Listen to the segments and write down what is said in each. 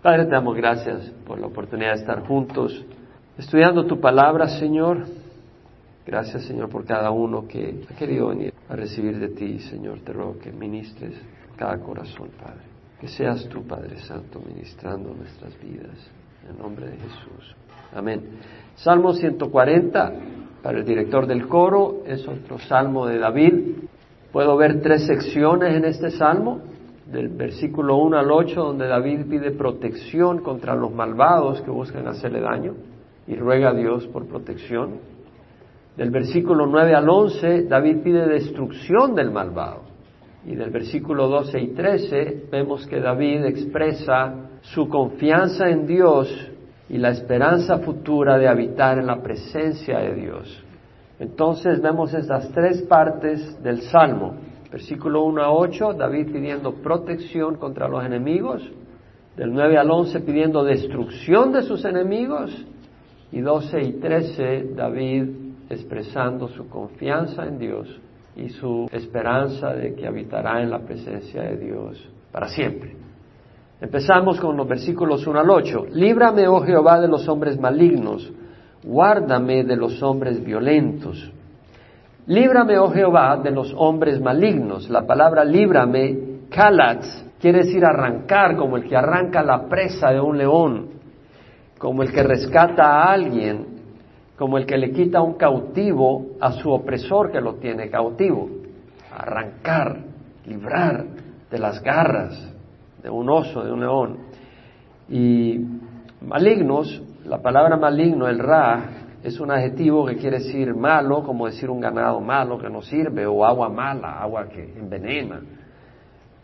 Padre, te damos gracias por la oportunidad de estar juntos, estudiando tu palabra, Señor. Gracias, Señor, por cada uno que ha querido venir a recibir de ti, Señor. Te ruego que ministres cada corazón, Padre. Que seas tú, Padre Santo, ministrando nuestras vidas. En nombre de Jesús. Amén. Salmo 140, para el director del coro, es otro salmo de David. Puedo ver tres secciones en este salmo del versículo 1 al 8, donde David pide protección contra los malvados que buscan hacerle daño y ruega a Dios por protección. Del versículo 9 al 11, David pide destrucción del malvado. Y del versículo 12 y 13 vemos que David expresa su confianza en Dios y la esperanza futura de habitar en la presencia de Dios. Entonces vemos estas tres partes del Salmo. Versículo 1 a 8, David pidiendo protección contra los enemigos. Del 9 al 11 pidiendo destrucción de sus enemigos. Y 12 y 13, David expresando su confianza en Dios y su esperanza de que habitará en la presencia de Dios para siempre. Empezamos con los versículos 1 al 8. Líbrame, oh Jehová, de los hombres malignos, guárdame de los hombres violentos Líbrame, oh Jehová, de los hombres malignos. La palabra líbrame, kalatz, quiere decir arrancar, como el que arranca la presa de un león, como el que rescata a alguien, como el que le quita un cautivo a su opresor que lo tiene cautivo. Arrancar, librar de las garras de un oso, de un león. Y malignos, la palabra maligno, el ra, es un adjetivo que quiere decir malo, como decir un ganado malo que no sirve, o agua mala, agua que envenena.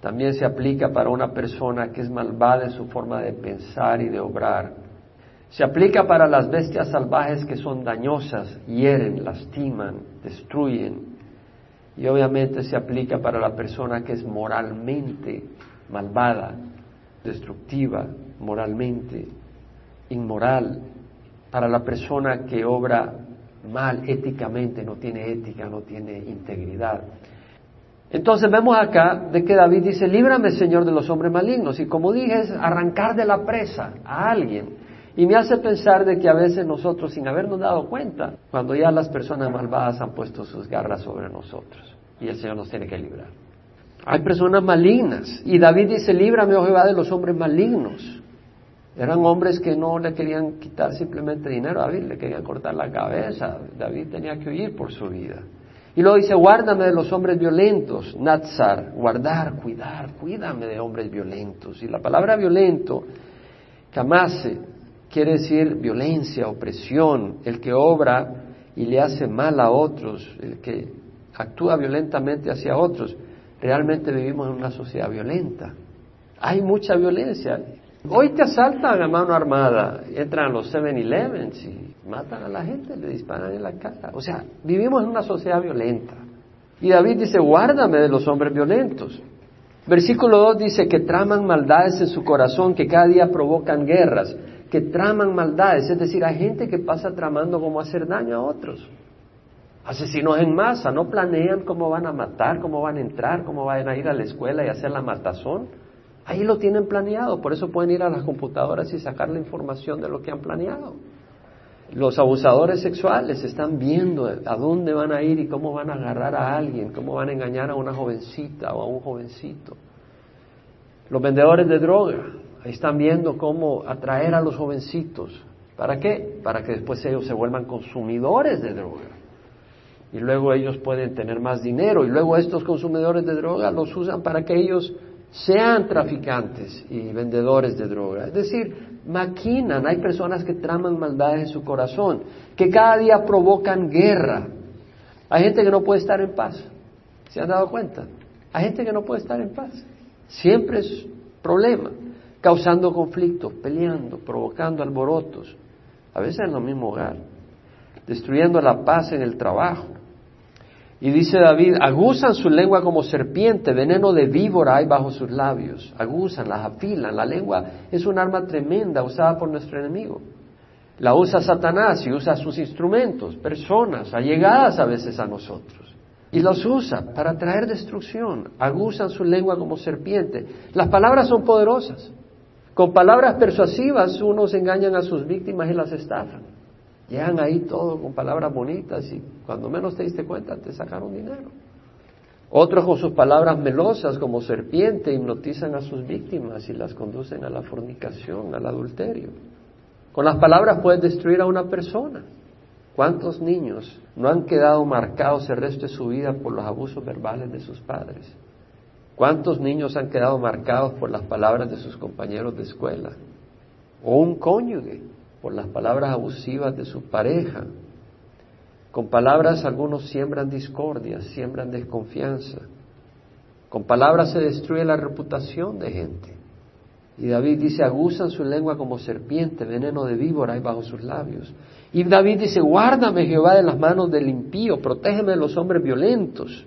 También se aplica para una persona que es malvada en su forma de pensar y de obrar. Se aplica para las bestias salvajes que son dañosas, hieren, lastiman, destruyen. Y obviamente se aplica para la persona que es moralmente malvada, destructiva, moralmente inmoral, para la persona que obra mal éticamente, no tiene ética, no tiene integridad. Entonces vemos acá de que David dice, líbrame Señor de los hombres malignos. Y como dije, es arrancar de la presa a alguien. Y me hace pensar de que a veces nosotros, sin habernos dado cuenta, cuando ya las personas malvadas han puesto sus garras sobre nosotros, y el Señor nos tiene que librar. Hay personas malignas. Y David dice, líbrame, oh Jehová, de los hombres malignos. Eran hombres que no le querían quitar simplemente dinero David, le querían cortar la cabeza. David tenía que huir por su vida. Y luego dice, guárdame de los hombres violentos, Natsar, guardar, cuidar, cuídame de hombres violentos. Y la palabra violento, kamase, quiere decir violencia, opresión, el que obra y le hace mal a otros, el que actúa violentamente hacia otros. Realmente vivimos en una sociedad violenta. Hay mucha violencia. Hoy te asaltan a mano armada, entran a los 7-Eleven y matan a la gente, le disparan en la cara. O sea, vivimos en una sociedad violenta. Y David dice, guárdame de los hombres violentos. Versículo 2 dice que traman maldades en su corazón, que cada día provocan guerras, que traman maldades. Es decir, hay gente que pasa tramando cómo hacer daño a otros. Asesinos en masa, no planean cómo van a matar, cómo van a entrar, cómo van a ir a la escuela y hacer la matazón Ahí lo tienen planeado, por eso pueden ir a las computadoras y sacar la información de lo que han planeado. Los abusadores sexuales están viendo a dónde van a ir y cómo van a agarrar a alguien, cómo van a engañar a una jovencita o a un jovencito. Los vendedores de droga están viendo cómo atraer a los jovencitos. ¿Para qué? Para que después ellos se vuelvan consumidores de droga. Y luego ellos pueden tener más dinero y luego estos consumidores de droga los usan para que ellos sean traficantes y vendedores de droga. Es decir, maquinan, hay personas que traman maldades en su corazón, que cada día provocan guerra. Hay gente que no puede estar en paz. ¿Se han dado cuenta? Hay gente que no puede estar en paz. Siempre es problema, causando conflictos, peleando, provocando alborotos, a veces en el mismo hogar, destruyendo la paz en el trabajo, y dice David, aguzan su lengua como serpiente, veneno de víbora hay bajo sus labios. Aguzan, las afilan. La lengua es un arma tremenda usada por nuestro enemigo. La usa Satanás y usa sus instrumentos, personas allegadas a veces a nosotros. Y los usa para traer destrucción. Aguzan su lengua como serpiente. Las palabras son poderosas. Con palabras persuasivas unos engañan a sus víctimas y las estafan. Llegan ahí todo con palabras bonitas y cuando menos te diste cuenta te sacaron dinero. Otros con sus palabras melosas como serpiente hipnotizan a sus víctimas y las conducen a la fornicación, al adulterio. Con las palabras puedes destruir a una persona. ¿Cuántos niños no han quedado marcados el resto de su vida por los abusos verbales de sus padres? ¿Cuántos niños han quedado marcados por las palabras de sus compañeros de escuela? O un cónyuge por las palabras abusivas de su pareja. Con palabras algunos siembran discordia, siembran desconfianza. Con palabras se destruye la reputación de gente. Y David dice, agusan su lengua como serpiente, veneno de víbora hay bajo sus labios. Y David dice, guárdame Jehová de las manos del impío, protégeme de los hombres violentos.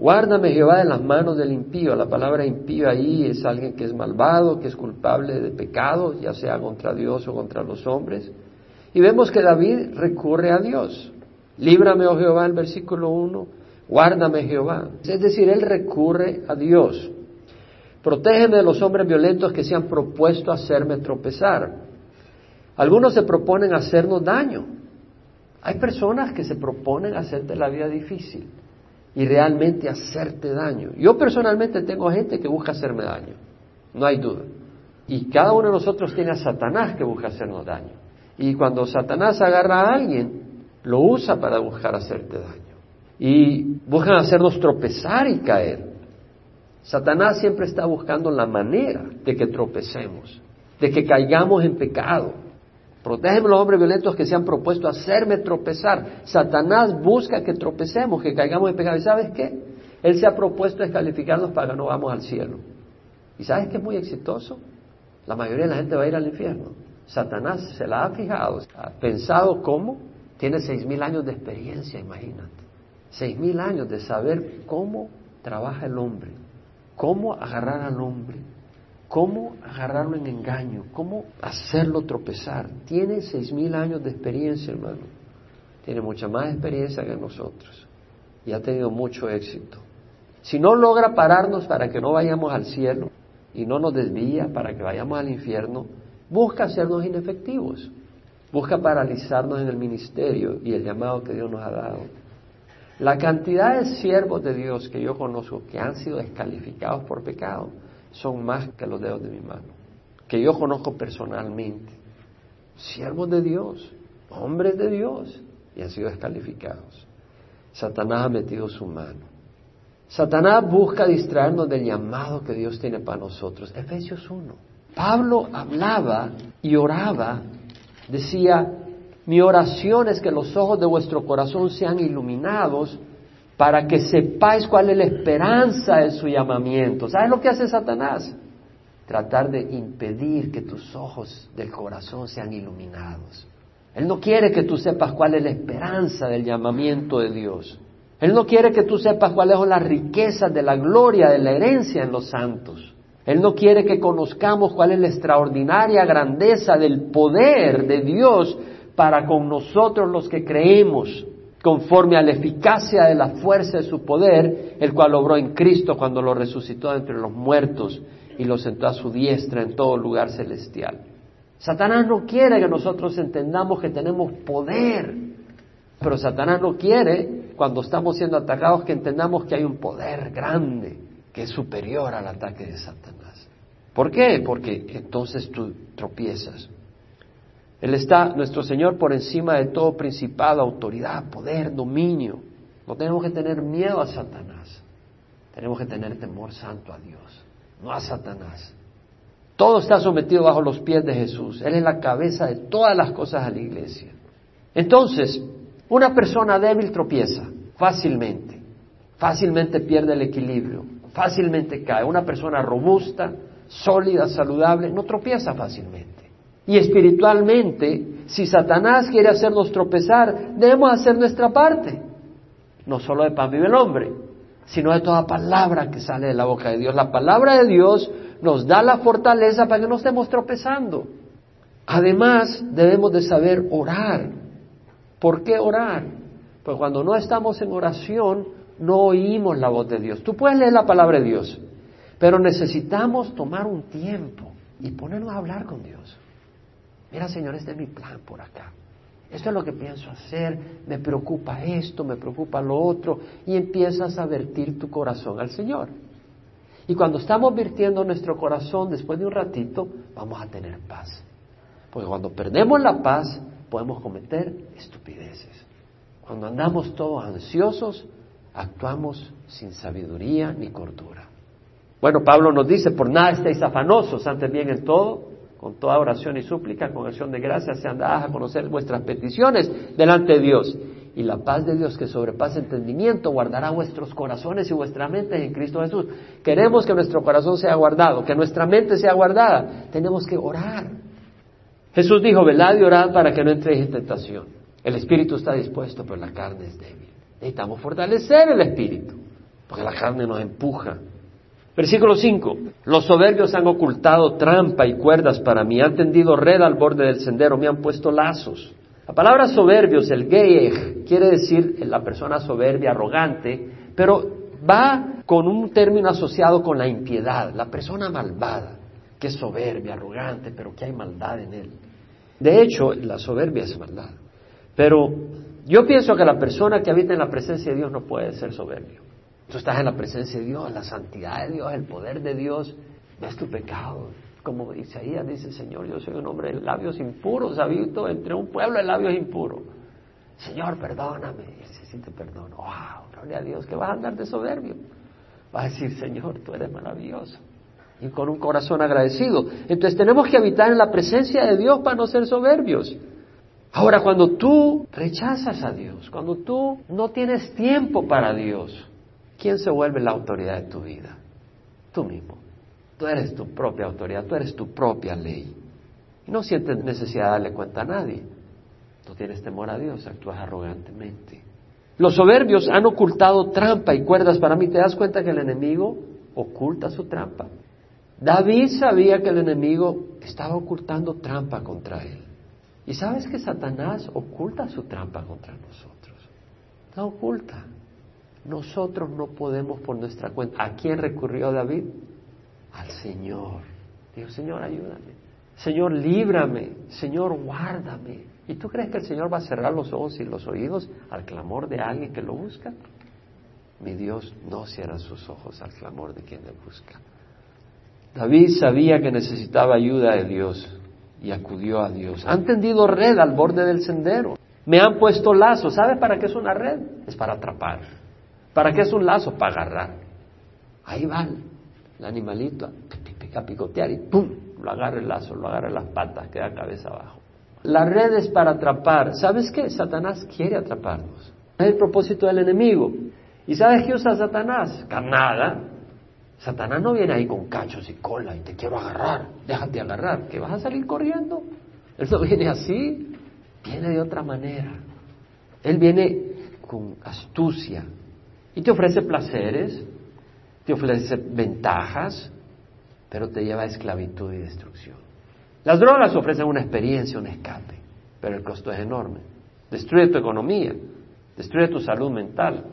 Guárdame Jehová de las manos del impío. La palabra impío ahí es alguien que es malvado, que es culpable de pecado, ya sea contra Dios o contra los hombres. Y vemos que David recurre a Dios. Líbrame, oh Jehová, el versículo 1. Guárdame, Jehová. Es decir, él recurre a Dios. Protégeme de los hombres violentos que se han propuesto hacerme tropezar. Algunos se proponen hacernos daño. Hay personas que se proponen hacerte la vida difícil y realmente hacerte daño. Yo personalmente tengo gente que busca hacerme daño, no hay duda. Y cada uno de nosotros tiene a Satanás que busca hacernos daño. Y cuando Satanás agarra a alguien, lo usa para buscar hacerte daño. Y buscan hacernos tropezar y caer. Satanás siempre está buscando la manera de que tropecemos, de que caigamos en pecado. Protégeme los hombres violentos que se han propuesto hacerme tropezar. Satanás busca que tropecemos, que caigamos en pecado. ¿Y sabes qué? Él se ha propuesto descalificarnos para que no vamos al cielo. ¿Y sabes qué es muy exitoso? La mayoría de la gente va a ir al infierno. Satanás se la ha fijado, ha pensado cómo. Tiene seis mil años de experiencia, imagínate. Seis mil años de saber cómo trabaja el hombre, cómo agarrar al hombre, cómo agarrarlo en engaño, cómo hacerlo tropezar. Tiene seis mil años de experiencia, hermano. Tiene mucha más experiencia que nosotros y ha tenido mucho éxito. Si no logra pararnos para que no vayamos al cielo y no nos desvía para que vayamos al infierno, busca hacernos inefectivos, busca paralizarnos en el ministerio y el llamado que Dios nos ha dado. La cantidad de siervos de Dios que yo conozco que han sido descalificados por pecado, son más que los dedos de mi mano, que yo conozco personalmente. Siervos de Dios, hombres de Dios, y han sido descalificados. Satanás ha metido su mano. Satanás busca distraernos del llamado que Dios tiene para nosotros. Efesios 1. Pablo hablaba y oraba, decía, mi oración es que los ojos de vuestro corazón sean iluminados para que sepáis cuál es la esperanza de su llamamiento. ¿Sabes lo que hace Satanás? Tratar de impedir que tus ojos del corazón sean iluminados. Él no quiere que tú sepas cuál es la esperanza del llamamiento de Dios. Él no quiere que tú sepas cuáles son las riquezas de la gloria, de la herencia en los santos. Él no quiere que conozcamos cuál es la extraordinaria grandeza del poder de Dios para con nosotros los que creemos conforme a la eficacia de la fuerza de su poder, el cual obró en Cristo cuando lo resucitó entre los muertos y lo sentó a su diestra en todo lugar celestial. Satanás no quiere que nosotros entendamos que tenemos poder, pero Satanás no quiere, cuando estamos siendo atacados, que entendamos que hay un poder grande que es superior al ataque de Satanás. ¿Por qué? Porque entonces tú tropiezas. Él está, nuestro Señor, por encima de todo principado, autoridad, poder, dominio. No tenemos que tener miedo a Satanás. Tenemos que tener temor santo a Dios, no a Satanás. Todo está sometido bajo los pies de Jesús. Él es la cabeza de todas las cosas a la iglesia. Entonces, una persona débil tropieza fácilmente, fácilmente pierde el equilibrio, fácilmente cae. Una persona robusta, sólida, saludable, no tropieza fácilmente. Y espiritualmente, si Satanás quiere hacernos tropezar, debemos hacer nuestra parte. No solo de pan vive el hombre, sino de toda palabra que sale de la boca de Dios. La palabra de Dios nos da la fortaleza para que no estemos tropezando. Además, debemos de saber orar. ¿Por qué orar? Pues cuando no estamos en oración, no oímos la voz de Dios. Tú puedes leer la palabra de Dios, pero necesitamos tomar un tiempo y ponernos a hablar con Dios. Mira, Señor, este es mi plan por acá. Esto es lo que pienso hacer, me preocupa esto, me preocupa lo otro, y empiezas a vertir tu corazón al Señor. Y cuando estamos virtiendo nuestro corazón, después de un ratito, vamos a tener paz. Porque cuando perdemos la paz, podemos cometer estupideces. Cuando andamos todos ansiosos, actuamos sin sabiduría ni cordura. Bueno, Pablo nos dice, por nada estéis afanosos, antes bien en todo, con toda oración y súplica, con acción de gracias, sean dadas a conocer vuestras peticiones delante de Dios. Y la paz de Dios que sobrepasa entendimiento guardará vuestros corazones y vuestras mentes en Cristo Jesús. Queremos que nuestro corazón sea guardado, que nuestra mente sea guardada. Tenemos que orar. Jesús dijo, velad y orad para que no entréis en tentación. El espíritu está dispuesto, pero la carne es débil. Necesitamos fortalecer el espíritu, porque la carne nos empuja Versículo 5. Los soberbios han ocultado trampa y cuerdas para mí, han tendido red al borde del sendero, me han puesto lazos. La palabra soberbios, el geig, quiere decir la persona soberbia, arrogante, pero va con un término asociado con la impiedad, la persona malvada, que es soberbia, arrogante, pero que hay maldad en él. De hecho, la soberbia es maldad. Pero yo pienso que la persona que habita en la presencia de Dios no puede ser soberbio. Tú estás en la presencia de Dios, la santidad de Dios, el poder de Dios. Ves tu pecado. Como Isaías dice, Señor, yo soy un hombre de labios impuros, habito entre un pueblo de labios impuros. Señor, perdóname. Y se siente perdón. ¡Wow! Gloria a Dios, que vas a andar de soberbio. Vas a decir, Señor, tú eres maravilloso. Y con un corazón agradecido. Entonces tenemos que habitar en la presencia de Dios para no ser soberbios. Ahora, cuando tú rechazas a Dios, cuando tú no tienes tiempo para Dios, ¿quién se vuelve la autoridad de tu vida? Tú mismo. Tú eres tu propia autoridad, tú eres tu propia ley. Y no sientes necesidad de darle cuenta a nadie. Tú tienes temor a Dios, actúas arrogantemente. Los soberbios han ocultado trampa y cuerdas para mí. ¿Te das cuenta que el enemigo oculta su trampa? David sabía que el enemigo estaba ocultando trampa contra él. Y sabes que Satanás oculta su trampa contra nosotros. La oculta. Nosotros no podemos por nuestra cuenta. ¿A quién recurrió David? Al Señor. Dijo, Señor, ayúdame. Señor, líbrame. Señor, guárdame. ¿Y tú crees que el Señor va a cerrar los ojos y los oídos al clamor de alguien que lo busca? Mi Dios no cierra sus ojos al clamor de quien le busca. David sabía que necesitaba ayuda de Dios y acudió a Dios. Han tendido red al borde del sendero. Me han puesto lazo. ¿Sabes para qué es una red? Es para atrapar. ¿Para qué es un lazo? Para agarrar. Ahí va el animalito a picotear y ¡pum! Lo agarra el lazo, lo agarra las patas, queda cabeza abajo. La red es para atrapar. ¿Sabes qué? Satanás quiere atraparnos. Es el propósito del enemigo. ¿Y sabes qué usa Satanás? Carnada. Satanás no viene ahí con cachos y cola y te quiero agarrar, déjate agarrar, que vas a salir corriendo. Él no viene así, viene de otra manera. Él viene con astucia, y te ofrece placeres, te ofrece ventajas, pero te lleva a esclavitud y destrucción. Las drogas ofrecen una experiencia, un escape, pero el costo es enorme. Destruye tu economía, destruye tu salud mental.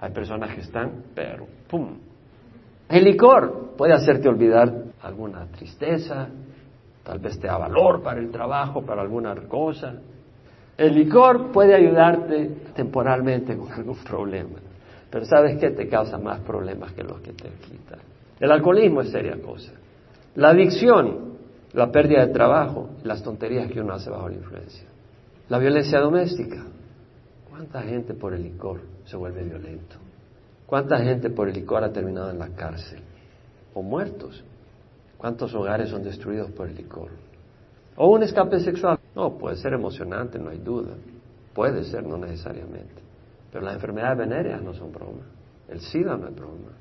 Hay personas que están, pero ¡pum! El licor puede hacerte olvidar alguna tristeza, tal vez te da valor para el trabajo, para alguna cosa. El licor puede ayudarte temporalmente con algún problema. Pero ¿sabes qué? Te causa más problemas que los que te quitan. El alcoholismo es seria cosa. La adicción, la pérdida de trabajo, las tonterías que uno hace bajo la influencia. La violencia doméstica. ¿Cuánta gente por el licor se vuelve violento? ¿Cuánta gente por el licor ha terminado en la cárcel? O muertos. ¿Cuántos hogares son destruidos por el licor? O un escape sexual. No, puede ser emocionante, no hay duda. Puede ser, no necesariamente. Pero las enfermedades venéreas no son broma. El SIDA no es broma.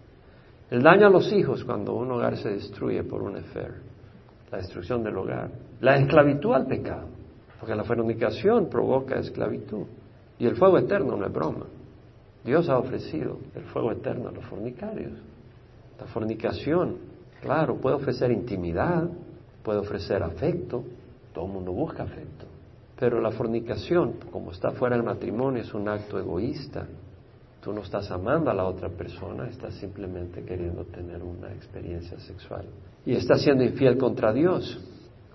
El daño a los hijos cuando un hogar se destruye por un affair. La destrucción del hogar. La esclavitud al pecado. Porque la fornicación provoca esclavitud. Y el fuego eterno no es broma. Dios ha ofrecido el fuego eterno a los fornicarios. La fornicación, claro, puede ofrecer intimidad, puede ofrecer afecto. Todo el mundo busca afecto. Pero la fornicación, como está fuera del matrimonio, es un acto egoísta. Tú no estás amando a la otra persona, estás simplemente queriendo tener una experiencia sexual. Y estás siendo infiel contra Dios.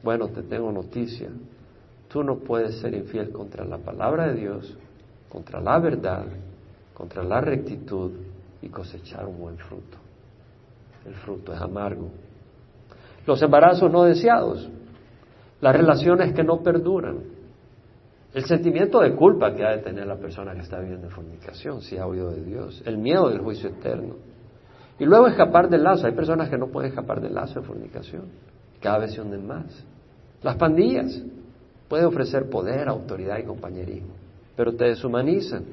Bueno, te tengo noticia. Tú no puedes ser infiel contra la palabra de Dios, contra la verdad, contra la rectitud y cosechar un buen fruto. El fruto es amargo. Los embarazos no deseados, las relaciones que no perduran, el sentimiento de culpa que ha de tener la persona que está viviendo en fornicación, si ha oído de Dios, el miedo del juicio eterno. Y luego escapar del lazo. Hay personas que no pueden escapar del lazo de fornicación. Cada vez se hunden más. Las pandillas pueden ofrecer poder, autoridad y compañerismo, pero te deshumanizan,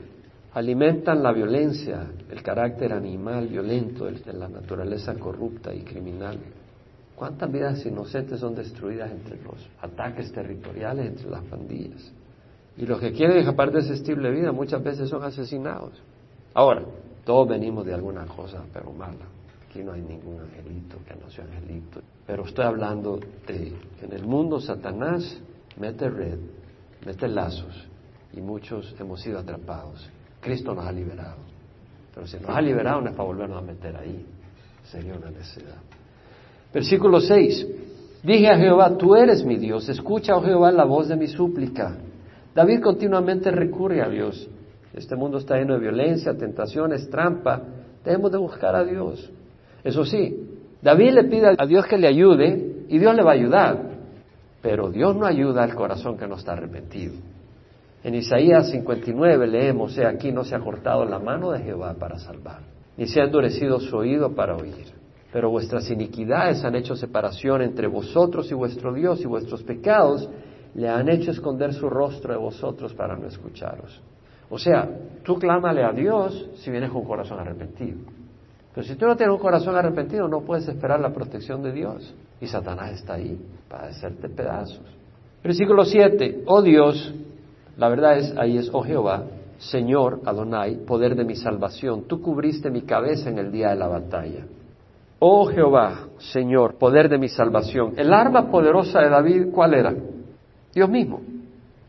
alimentan la violencia, el carácter animal violento de la naturaleza corrupta y criminal. ¿Cuántas vidas inocentes son destruidas entre los ataques territoriales, entre las pandillas? Y los que quieren escapar de ese estilo de vida muchas veces son asesinados. Ahora, todos venimos de alguna cosa, pero mala. Aquí no hay ningún angelito que no sea angelito. Pero estoy hablando de en el mundo Satanás mete red, mete lazos y muchos hemos sido atrapados. Cristo nos ha liberado. Pero si nos ha liberado no es para volvernos a meter ahí. Sería una necesidad. Versículo 6. Dije a Jehová, tú eres mi Dios, escucha, oh Jehová, la voz de mi súplica. David continuamente recurre a Dios. Este mundo está lleno de violencia, tentaciones, trampa. Debemos de buscar a Dios. Eso sí, David le pide a Dios que le ayude y Dios le va a ayudar. Pero Dios no ayuda al corazón que no está arrepentido. En Isaías 59 leemos, he aquí no se ha cortado la mano de Jehová para salvar, ni se ha endurecido su oído para oír. Pero vuestras iniquidades han hecho separación entre vosotros y vuestro Dios, y vuestros pecados le han hecho esconder su rostro de vosotros para no escucharos. O sea, tú clámale a Dios si vienes con corazón arrepentido. Pero si tú no tienes un corazón arrepentido, no puedes esperar la protección de Dios. Y Satanás está ahí para hacerte pedazos. Versículo 7. Oh Dios, la verdad es, ahí es, oh Jehová, Señor Adonai, poder de mi salvación, tú cubriste mi cabeza en el día de la batalla. Oh Jehová, Señor, poder de mi salvación. El arma poderosa de David, ¿cuál era? Dios mismo.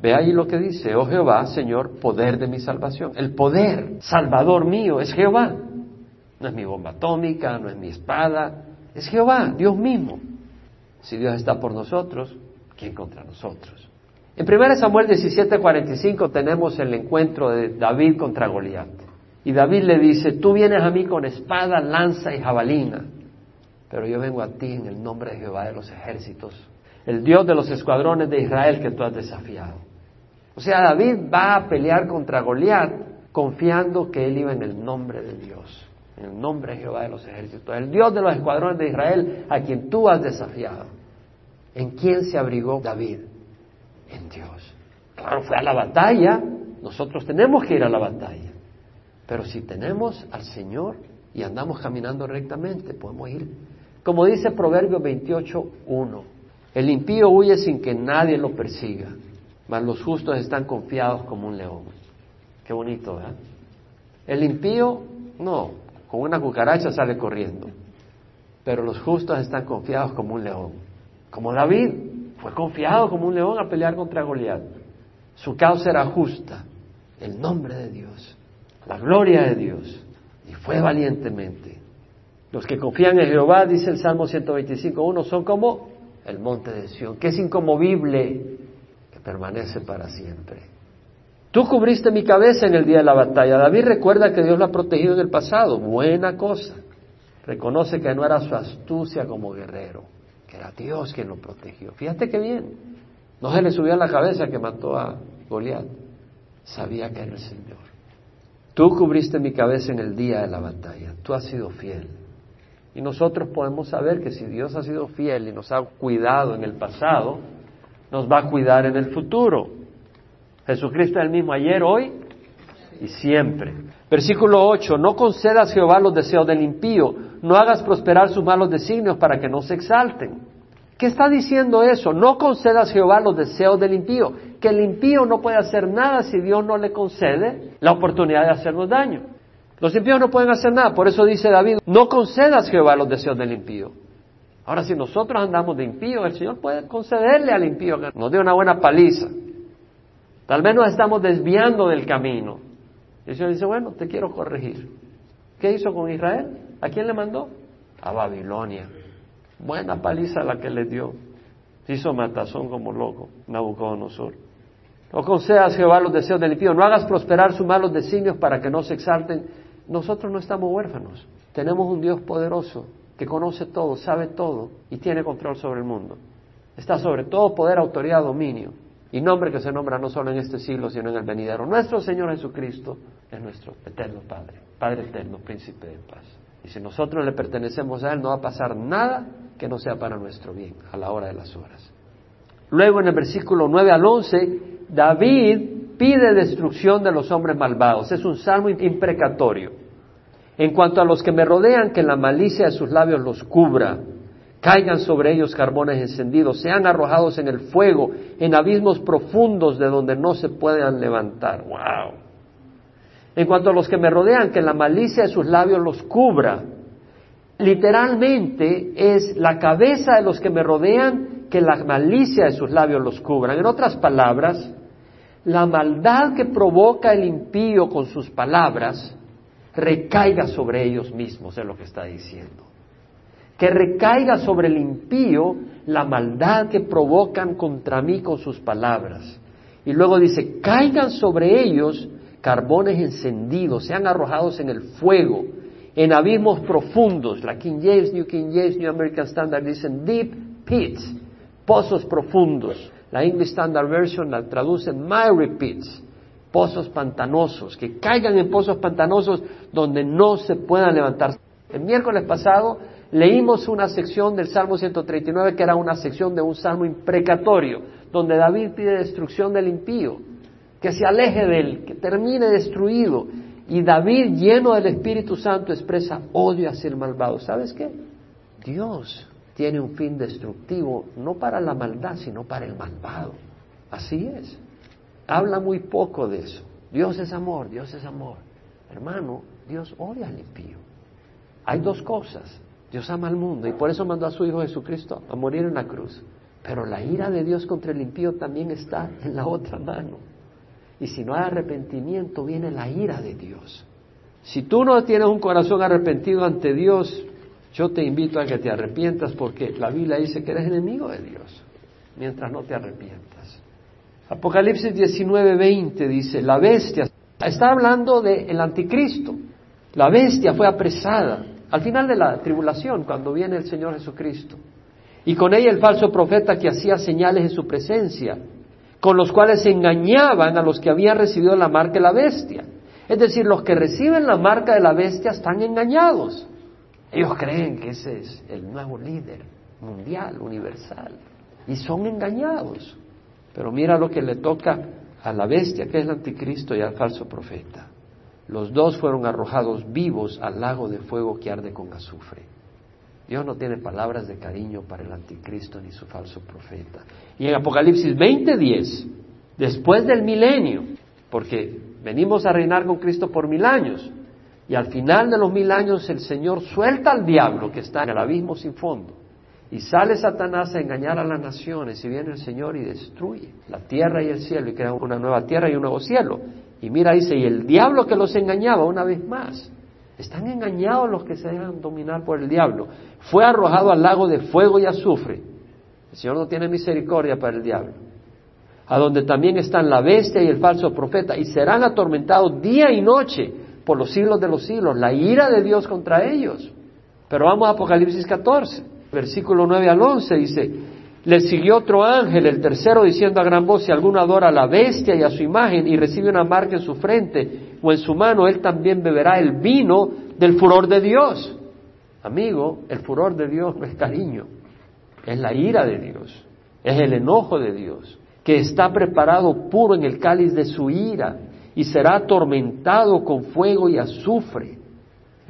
Ve ahí lo que dice, oh Jehová, Señor, poder de mi salvación. El poder salvador mío es Jehová. No es mi bomba atómica, no es mi espada, es Jehová, Dios mismo. Si Dios está por nosotros, ¿quién contra nosotros? En 1 Samuel 17:45 tenemos el encuentro de David contra Goliat. Y David le dice, tú vienes a mí con espada, lanza y jabalina, pero yo vengo a ti en el nombre de Jehová de los ejércitos, el Dios de los escuadrones de Israel que tú has desafiado. O sea, David va a pelear contra Goliat confiando que él iba en el nombre de Dios, en el nombre de Jehová de los ejércitos, el Dios de los escuadrones de Israel a quien tú has desafiado. ¿En quién se abrigó David? En Dios. Claro, fue a la batalla, nosotros tenemos que ir a la batalla. Pero si tenemos al Señor y andamos caminando rectamente, podemos ir. Como dice Proverbio 28.1, el impío huye sin que nadie lo persiga, mas los justos están confiados como un león. Qué bonito, ¿verdad? El impío, no, con una cucaracha sale corriendo, pero los justos están confiados como un león. Como David fue confiado como un león a pelear contra Goliat. Su causa era justa, el nombre de Dios, la gloria de Dios, y fue valientemente. Los que confían en Jehová, dice el Salmo 125.1, son como el monte de Sión, que es incomovible, que permanece para siempre. Tú cubriste mi cabeza en el día de la batalla. David recuerda que Dios lo ha protegido en el pasado. Buena cosa. Reconoce que no era su astucia como guerrero, que era Dios quien lo protegió. Fíjate qué bien. No se le subió a la cabeza que mató a Goliat. Sabía que era el Señor. Tú cubriste mi cabeza en el día de la batalla. Tú has sido fiel. Y nosotros podemos saber que si Dios ha sido fiel y nos ha cuidado en el pasado, nos va a cuidar en el futuro. Jesucristo es el mismo ayer, hoy y siempre. Versículo 8, no concedas Jehová los deseos del impío, no hagas prosperar sus malos designios para que no se exalten. ¿Qué está diciendo eso? No concedas Jehová los deseos del impío, que el impío no puede hacer nada si Dios no le concede la oportunidad de hacernos daño. Los impíos no pueden hacer nada, por eso dice David, no concedas Jehová los deseos del impío. Ahora, si nosotros andamos de impío, el Señor puede concederle al impío nos dé una buena paliza. Tal vez nos estamos desviando del camino, Y el Señor dice, bueno, te quiero corregir. ¿Qué hizo con Israel? ¿A quién le mandó? A Babilonia. Buena paliza la que le dio. Hizo matazón como loco, Nabucodonosor. No concedas Jehová los deseos del impío, no hagas prosperar sus malos designios para que no se exalten. Nosotros no estamos huérfanos, tenemos un Dios poderoso que conoce todo, sabe todo y tiene control sobre el mundo. Está sobre todo poder, autoridad, dominio y nombre que se nombra no solo en este siglo, sino en el venidero. Nuestro Señor Jesucristo es nuestro eterno Padre, Padre eterno, príncipe de paz. Y si nosotros le pertenecemos a Él, no va a pasar nada que no sea para nuestro bien a la hora de las horas. Luego en el versículo 9 al 11, David pide destrucción de los hombres malvados. Es un salmo imprecatorio. En cuanto a los que me rodean, que la malicia de sus labios los cubra, caigan sobre ellos carbones encendidos, sean arrojados en el fuego, en abismos profundos de donde no se puedan levantar. ¡Wow! En cuanto a los que me rodean, que la malicia de sus labios los cubra. Literalmente es la cabeza de los que me rodean, que la malicia de sus labios los cubra. En otras palabras, la maldad que provoca el impío con sus palabras recaiga sobre ellos mismos, es lo que está diciendo. Que recaiga sobre el impío la maldad que provocan contra mí con sus palabras. Y luego dice, caigan sobre ellos carbones encendidos, sean arrojados en el fuego, en abismos profundos. La King James, New King James, New American Standard dicen deep pits, pozos profundos. La English Standard Version la traduce miry pits, pozos pantanosos, que caigan en pozos pantanosos donde no se puedan levantar. El miércoles pasado leímos una sección del Salmo 139 que era una sección de un salmo imprecatorio, donde David pide destrucción del impío, que se aleje de él, que termine destruido. Y David, lleno del Espíritu Santo, expresa odio hacia el malvado. ¿Sabes qué? Dios tiene un fin destructivo, no para la maldad, sino para el malvado. Así es. Habla muy poco de eso. Dios es amor, Dios es amor. Hermano, Dios odia al impío. Hay dos cosas. Dios ama al mundo y por eso mandó a su Hijo Jesucristo a morir en la cruz. Pero la ira de Dios contra el impío también está en la otra mano. Y si no hay arrepentimiento, viene la ira de Dios. Si tú no tienes un corazón arrepentido ante Dios, yo te invito a que te arrepientas porque la Biblia dice que eres enemigo de Dios mientras no te arrepientas. Apocalipsis 19:20 dice, la bestia, está hablando del anticristo, la bestia fue apresada al final de la tribulación, cuando viene el Señor Jesucristo, y con ella el falso profeta que hacía señales en su presencia, con los cuales engañaban a los que habían recibido la marca de la bestia. Es decir, los que reciben la marca de la bestia están engañados. Ellos creen que ese es el nuevo líder mundial, universal, y son engañados. Pero mira lo que le toca a la bestia, que es el anticristo, y al falso profeta. Los dos fueron arrojados vivos al lago de fuego que arde con azufre. Dios no tiene palabras de cariño para el anticristo ni su falso profeta. Y en Apocalipsis 20:10, después del milenio, porque venimos a reinar con Cristo por mil años, y al final de los mil años el Señor suelta al diablo que está en el abismo sin fondo. Y sale Satanás a engañar a las naciones y viene el Señor y destruye la tierra y el cielo y crea una nueva tierra y un nuevo cielo. Y mira, dice, y el diablo que los engañaba una vez más. Están engañados los que se dejan dominar por el diablo. Fue arrojado al lago de fuego y azufre. El Señor no tiene misericordia para el diablo. A donde también están la bestia y el falso profeta. Y serán atormentados día y noche por los siglos de los siglos, la ira de Dios contra ellos. Pero vamos a Apocalipsis 14, versículo 9 al 11, dice, le siguió otro ángel, el tercero, diciendo a gran voz, si alguno adora a la bestia y a su imagen y recibe una marca en su frente o en su mano, él también beberá el vino del furor de Dios. Amigo, el furor de Dios no es cariño, es la ira de Dios, es el enojo de Dios, que está preparado puro en el cáliz de su ira y será atormentado con fuego y azufre.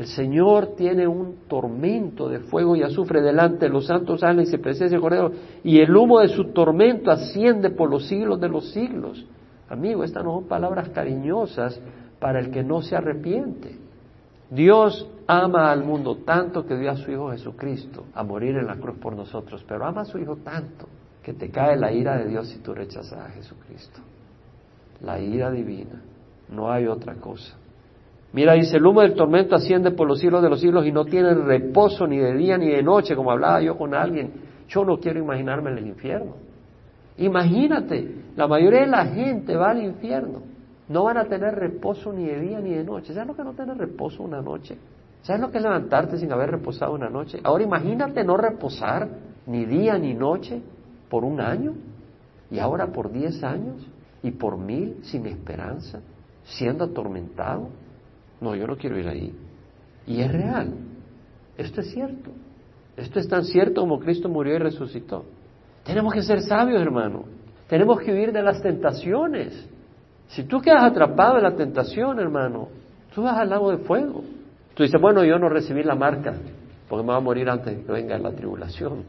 El Señor tiene un tormento de fuego y azufre delante de los santos ángeles y presencia de Cordero, y el humo de su tormento asciende por los siglos de los siglos. Amigo, estas no son palabras cariñosas para el que no se arrepiente. Dios ama al mundo tanto que dio a su Hijo Jesucristo a morir en la cruz por nosotros, pero ama a su Hijo tanto que te cae la ira de Dios si tú rechazas a Jesucristo. La ira divina. No hay otra cosa. Mira, dice, el humo del tormento asciende por los siglos de los siglos y no tiene reposo ni de día ni de noche, como hablaba yo con alguien. Yo no quiero imaginarme el infierno. Imagínate, la mayoría de la gente va al infierno. No van a tener reposo ni de día ni de noche. ¿Sabes lo que no tener reposo una noche? ¿Sabes lo que es levantarte sin haber reposado una noche? Ahora imagínate no reposar ni día ni noche por un año y ahora por diez años y por mil sin esperanza, siendo atormentado. No, yo no quiero ir ahí. Y es real. Esto es cierto. Esto es tan cierto como Cristo murió y resucitó. Tenemos que ser sabios, hermano. Tenemos que huir de las tentaciones. Si tú quedas atrapado en la tentación, hermano, tú vas al lago de fuego. Tú dices, bueno, yo no recibí la marca, porque me va a morir antes de que venga la tribulación.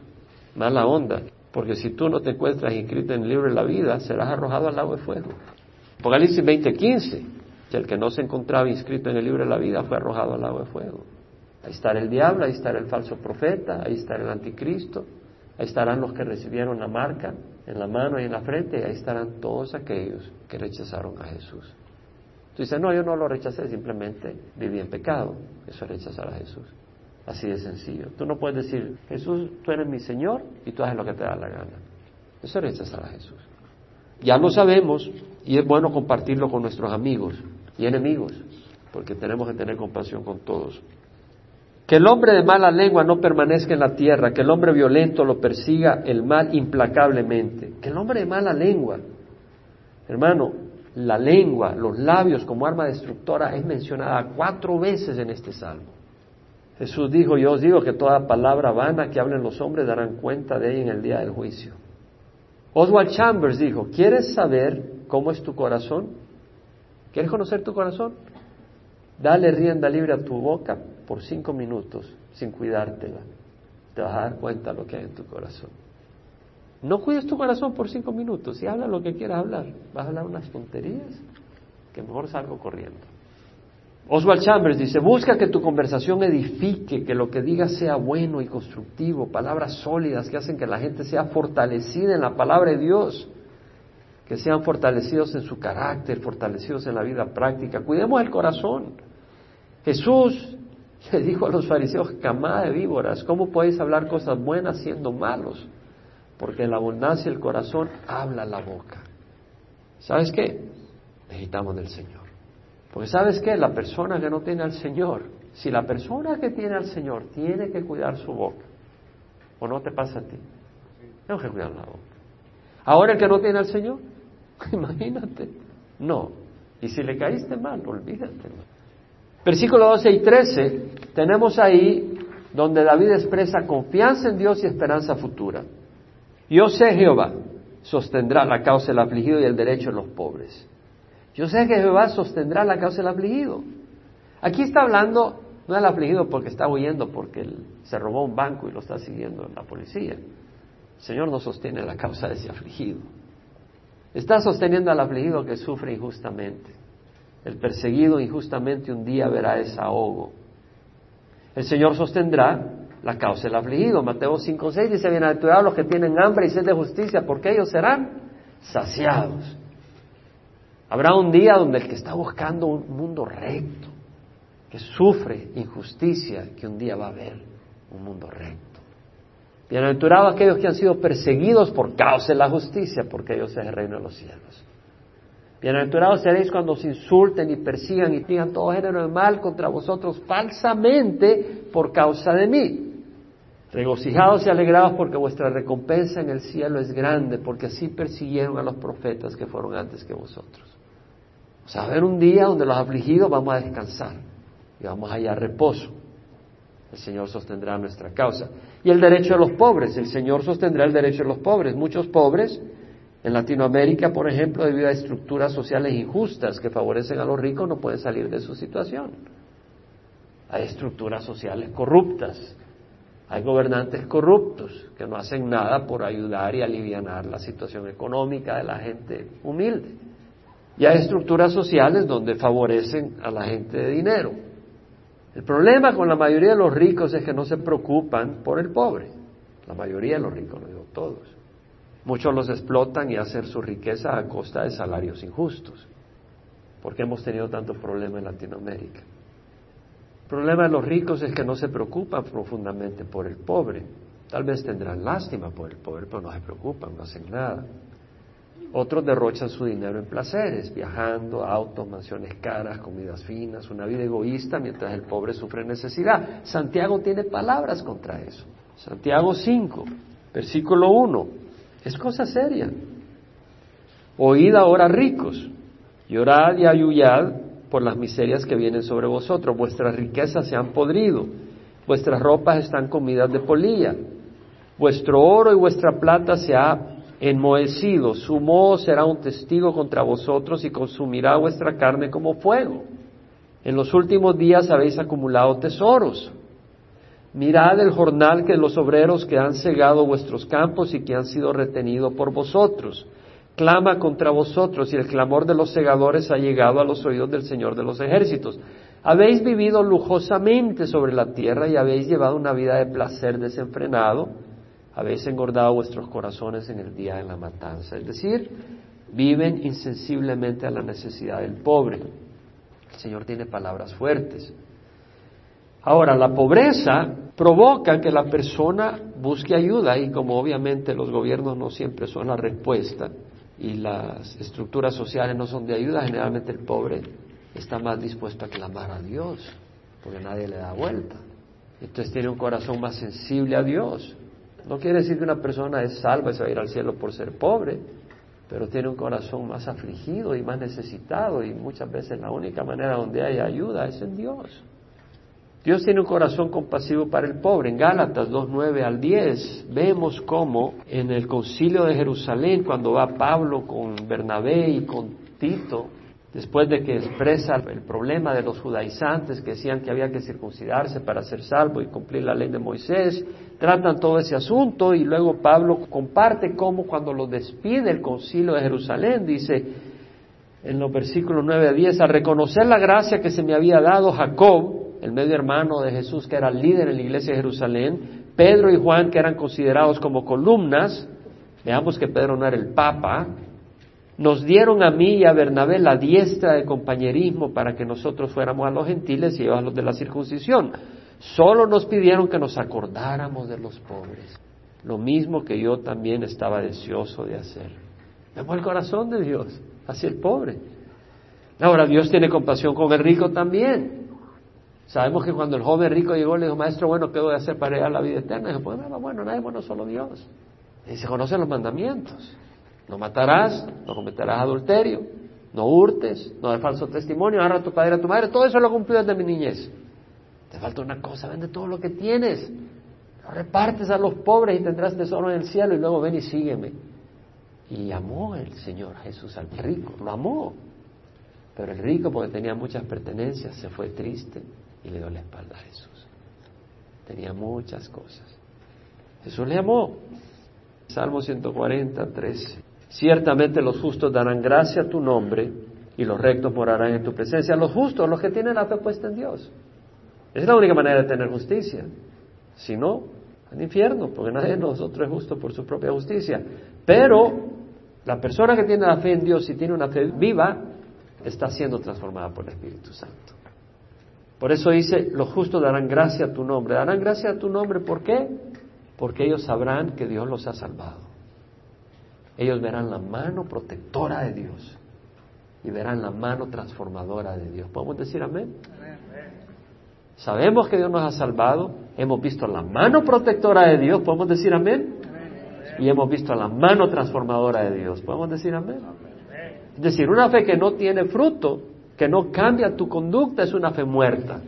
Mala onda, porque si tú no te encuentras inscrito en el libro de la vida, serás arrojado al lago de fuego. Apocalipsis 20:15, el que no se encontraba inscrito en el libro de la vida fue arrojado al lago de fuego. Ahí estará el diablo, ahí estará el falso profeta, ahí estará el anticristo, ahí estarán los que recibieron la marca en la mano y en la frente, y ahí estarán todos aquellos que rechazaron a Jesús. Tú dices, no, yo no lo rechacé, simplemente viví en pecado. Eso es rechazar a Jesús. Así de sencillo. Tú no puedes decir, Jesús, tú eres mi Señor y tú haces lo que te da la gana. Eso es rechazar a Jesús. Ya lo sabemos y es bueno compartirlo con nuestros amigos y enemigos, porque tenemos que tener compasión con todos. Que el hombre de mala lengua no permanezca en la tierra, que el hombre violento lo persiga el mal implacablemente. Que el hombre de mala lengua, hermano, la lengua, los labios como arma destructora es mencionada cuatro veces en este salmo. Jesús dijo, yo os digo que toda palabra vana que hablen los hombres darán cuenta de ella en el día del juicio. Oswald Chambers dijo, ¿quieres saber cómo es tu corazón? ¿Quieres conocer tu corazón? Dale rienda libre a tu boca por cinco minutos sin cuidártela. Te vas a dar cuenta de lo que hay en tu corazón. No cuides tu corazón por cinco minutos y habla lo que quieras hablar. Vas a hablar unas tonterías que mejor salgo corriendo. Oswald Chambers dice, busca que tu conversación edifique, que lo que digas sea bueno y constructivo, palabras sólidas que hacen que la gente sea fortalecida en la palabra de Dios, que sean fortalecidos en su carácter, fortalecidos en la vida práctica. Cuidemos el corazón. Jesús le dijo a los fariseos, camada de víboras, ¿cómo podéis hablar cosas buenas siendo malos? porque en la abundancia del corazón habla la boca. ¿Sabes qué? Necesitamos del Señor. Porque sabes qué? La persona que no tiene al Señor, si la persona que tiene al Señor tiene que cuidar su boca, ¿o no te pasa a ti? Tengo que cuidar la boca. Ahora el que no tiene al Señor, imagínate, no. Y si le caíste mal, olvídate. Versículo 12 y 13, tenemos ahí donde David expresa confianza en Dios y esperanza futura. Yo sé Jehová sostendrá la causa del afligido y el derecho de los pobres. Yo sé que Jehová sostendrá la causa del afligido. Aquí está hablando no del afligido porque está huyendo, porque se robó un banco y lo está siguiendo la policía. El Señor no sostiene la causa de ese afligido. Está sosteniendo al afligido que sufre injustamente. El perseguido injustamente un día verá ese ahogo. El Señor sostendrá la causa del afligido. Mateo 5, 6 dice, bienaventurados los que tienen hambre y sed de justicia, porque ellos serán saciados. Habrá un día donde el que está buscando un mundo recto, que sufre injusticia, que un día va a ver un mundo recto. Bienaventurados aquellos que han sido perseguidos por causa de la justicia, porque ellos es el reino de los cielos. Bienaventurados seréis cuando os insulten y persigan y digan todo género de mal contra vosotros falsamente por causa de mí. Regocijados y alegrados porque vuestra recompensa en el cielo es grande, porque así persiguieron a los profetas que fueron antes que vosotros. O sea, un día donde los afligidos vamos a descansar y vamos a hallar reposo. El Señor sostendrá nuestra causa. Y el derecho de los pobres, el Señor sostendrá el derecho de los pobres. Muchos pobres en Latinoamérica, por ejemplo, debido a estructuras sociales injustas que favorecen a los ricos, no pueden salir de su situación. Hay estructuras sociales corruptas hay gobernantes corruptos que no hacen nada por ayudar y aliviar la situación económica de la gente humilde. Y hay estructuras sociales donde favorecen a la gente de dinero. El problema con la mayoría de los ricos es que no se preocupan por el pobre. La mayoría de los ricos, no digo todos. Muchos los explotan y hacen su riqueza a costa de salarios injustos. ¿Por qué hemos tenido tantos problemas en Latinoamérica? El problema de los ricos es que no se preocupan profundamente por el pobre. Tal vez tendrán lástima por el pobre, pero no se preocupan, no hacen nada. Otros derrochan su dinero en placeres, viajando, autos, mansiones caras, comidas finas, una vida egoísta mientras el pobre sufre necesidad. Santiago tiene palabras contra eso. Santiago 5, versículo 1. Es cosa seria. Oíd ahora ricos, llorad y ayullad por las miserias que vienen sobre vosotros. Vuestras riquezas se han podrido, vuestras ropas están comidas de polilla, vuestro oro y vuestra plata se ha enmohecido, su moho será un testigo contra vosotros y consumirá vuestra carne como fuego. En los últimos días habéis acumulado tesoros. Mirad el jornal que los obreros que han cegado vuestros campos y que han sido retenidos por vosotros. Clama contra vosotros y el clamor de los segadores ha llegado a los oídos del Señor de los ejércitos. Habéis vivido lujosamente sobre la tierra y habéis llevado una vida de placer desenfrenado habéis engordado vuestros corazones en el día de la matanza. Es decir, viven insensiblemente a la necesidad del pobre. El Señor tiene palabras fuertes. Ahora, la pobreza provoca que la persona busque ayuda y como obviamente los gobiernos no siempre son la respuesta y las estructuras sociales no son de ayuda, generalmente el pobre está más dispuesto a clamar a Dios porque nadie le da vuelta. Entonces tiene un corazón más sensible a Dios. No quiere decir que una persona es salva y se va a ir al cielo por ser pobre, pero tiene un corazón más afligido y más necesitado y muchas veces la única manera donde hay ayuda es en Dios. Dios tiene un corazón compasivo para el pobre. En Gálatas 2.9 al 10 vemos cómo en el concilio de Jerusalén, cuando va Pablo con Bernabé y con Tito, después de que expresa el problema de los judaizantes que decían que había que circuncidarse para ser salvo y cumplir la ley de Moisés, tratan todo ese asunto y luego Pablo comparte cómo cuando lo despide el concilio de Jerusalén, dice en los versículos 9 a 10, a reconocer la gracia que se me había dado Jacob, el medio hermano de Jesús que era líder en la iglesia de Jerusalén, Pedro y Juan que eran considerados como columnas, veamos que Pedro no era el papa, nos dieron a mí y a Bernabé la diestra de compañerismo para que nosotros fuéramos a los gentiles y ellos a los de la circuncisión. Solo nos pidieron que nos acordáramos de los pobres, lo mismo que yo también estaba deseoso de hacer. Vemos el corazón de Dios hacia el pobre. Ahora, Dios tiene compasión con el rico también. Sabemos que cuando el joven rico llegó, le dijo, maestro, bueno, ¿qué voy a hacer para ir a la vida eterna? Y dijo, pues nada, bueno, nada es bueno, solo Dios. Y se conocen los mandamientos. No matarás, no cometerás adulterio, no hurtes, no des falso testimonio, agarra a tu padre y a tu madre. Todo eso lo cumplí desde mi niñez. Te falta una cosa, vende todo lo que tienes. Lo repartes a los pobres y tendrás tesoro en el cielo y luego ven y sígueme. Y amó el Señor Jesús al rico, lo amó. Pero el rico, porque tenía muchas pertenencias, se fue triste y le dio la espalda a Jesús. Tenía muchas cosas. Jesús le amó. Salmo 140, 13. Ciertamente los justos darán gracia a tu nombre y los rectos morarán en tu presencia. Los justos, los que tienen la fe puesta en Dios. Es la única manera de tener justicia. Si no, al infierno, porque nadie de nosotros es justo por su propia justicia. Pero la persona que tiene la fe en Dios y tiene una fe viva, está siendo transformada por el Espíritu Santo. Por eso dice, los justos darán gracia a tu nombre. Darán gracia a tu nombre, ¿por qué? Porque ellos sabrán que Dios los ha salvado ellos verán la mano protectora de Dios y verán la mano transformadora de Dios. ¿Podemos decir amén? Sabemos que Dios nos ha salvado, hemos visto la mano protectora de Dios, ¿podemos decir amén? Y hemos visto la mano transformadora de Dios, ¿podemos decir amén? Es decir, una fe que no tiene fruto, que no cambia tu conducta, es una fe muerta.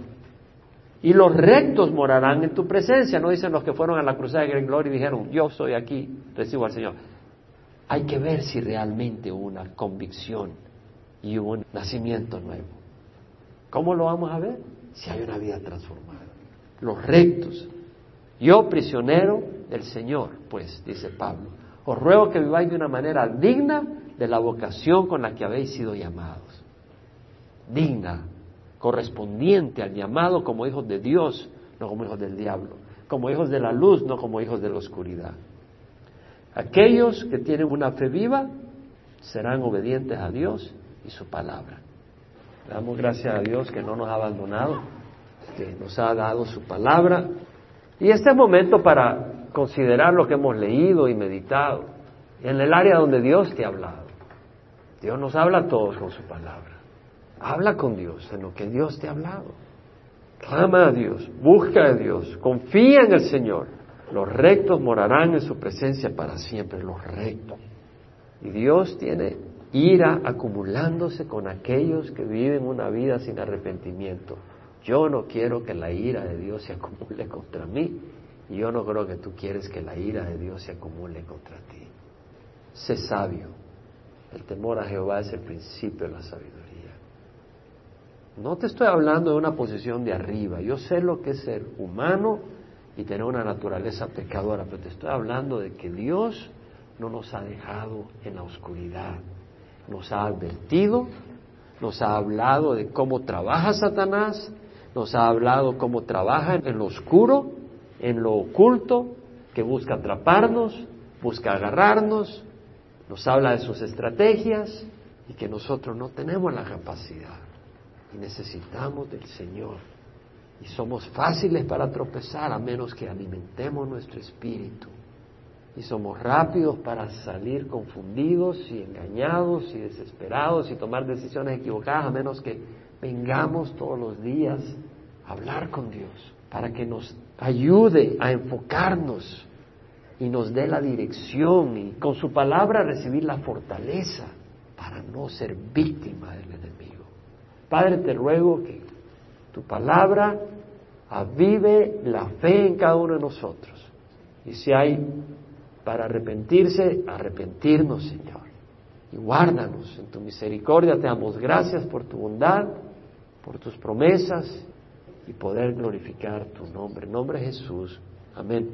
Y los rectos morarán en tu presencia, no dicen los que fueron a la cruzada de Gran Gloria y dijeron, yo soy aquí, recibo al Señor. Hay que ver si realmente hubo una convicción y un nacimiento nuevo. ¿Cómo lo vamos a ver? Si hay una vida transformada. Los rectos. Yo, prisionero del Señor, pues, dice Pablo, os ruego que viváis de una manera digna de la vocación con la que habéis sido llamados. Digna, correspondiente al llamado como hijos de Dios, no como hijos del diablo. Como hijos de la luz, no como hijos de la oscuridad. Aquellos que tienen una fe viva serán obedientes a Dios y su palabra. Damos gracias a Dios que no nos ha abandonado, que nos ha dado su palabra. Y este es momento para considerar lo que hemos leído y meditado en el área donde Dios te ha hablado. Dios nos habla a todos con su palabra. Habla con Dios en lo que Dios te ha hablado. Clama a Dios, busca a Dios, confía en el Señor. Los rectos morarán en su presencia para siempre, los rectos. Y Dios tiene ira acumulándose con aquellos que viven una vida sin arrepentimiento. Yo no quiero que la ira de Dios se acumule contra mí y yo no creo que tú quieres que la ira de Dios se acumule contra ti. Sé sabio. El temor a Jehová es el principio de la sabiduría. No te estoy hablando de una posición de arriba. Yo sé lo que es ser humano y tener una naturaleza pecadora, pero te estoy hablando de que Dios no nos ha dejado en la oscuridad. Nos ha advertido, nos ha hablado de cómo trabaja Satanás, nos ha hablado cómo trabaja en lo oscuro, en lo oculto, que busca atraparnos, busca agarrarnos, nos habla de sus estrategias y que nosotros no tenemos la capacidad. Y necesitamos del Señor. Y somos fáciles para tropezar a menos que alimentemos nuestro espíritu y somos rápidos para salir confundidos y engañados y desesperados y tomar decisiones equivocadas a menos que vengamos todos los días a hablar con Dios para que nos ayude a enfocarnos y nos dé la dirección y con su palabra recibir la fortaleza para no ser víctima del enemigo. Padre, te ruego que tu palabra avive la fe en cada uno de nosotros. Y si hay para arrepentirse, arrepentirnos, Señor. Y guárdanos en tu misericordia. Te damos gracias por tu bondad, por tus promesas y poder glorificar tu nombre. En nombre de Jesús. Amén.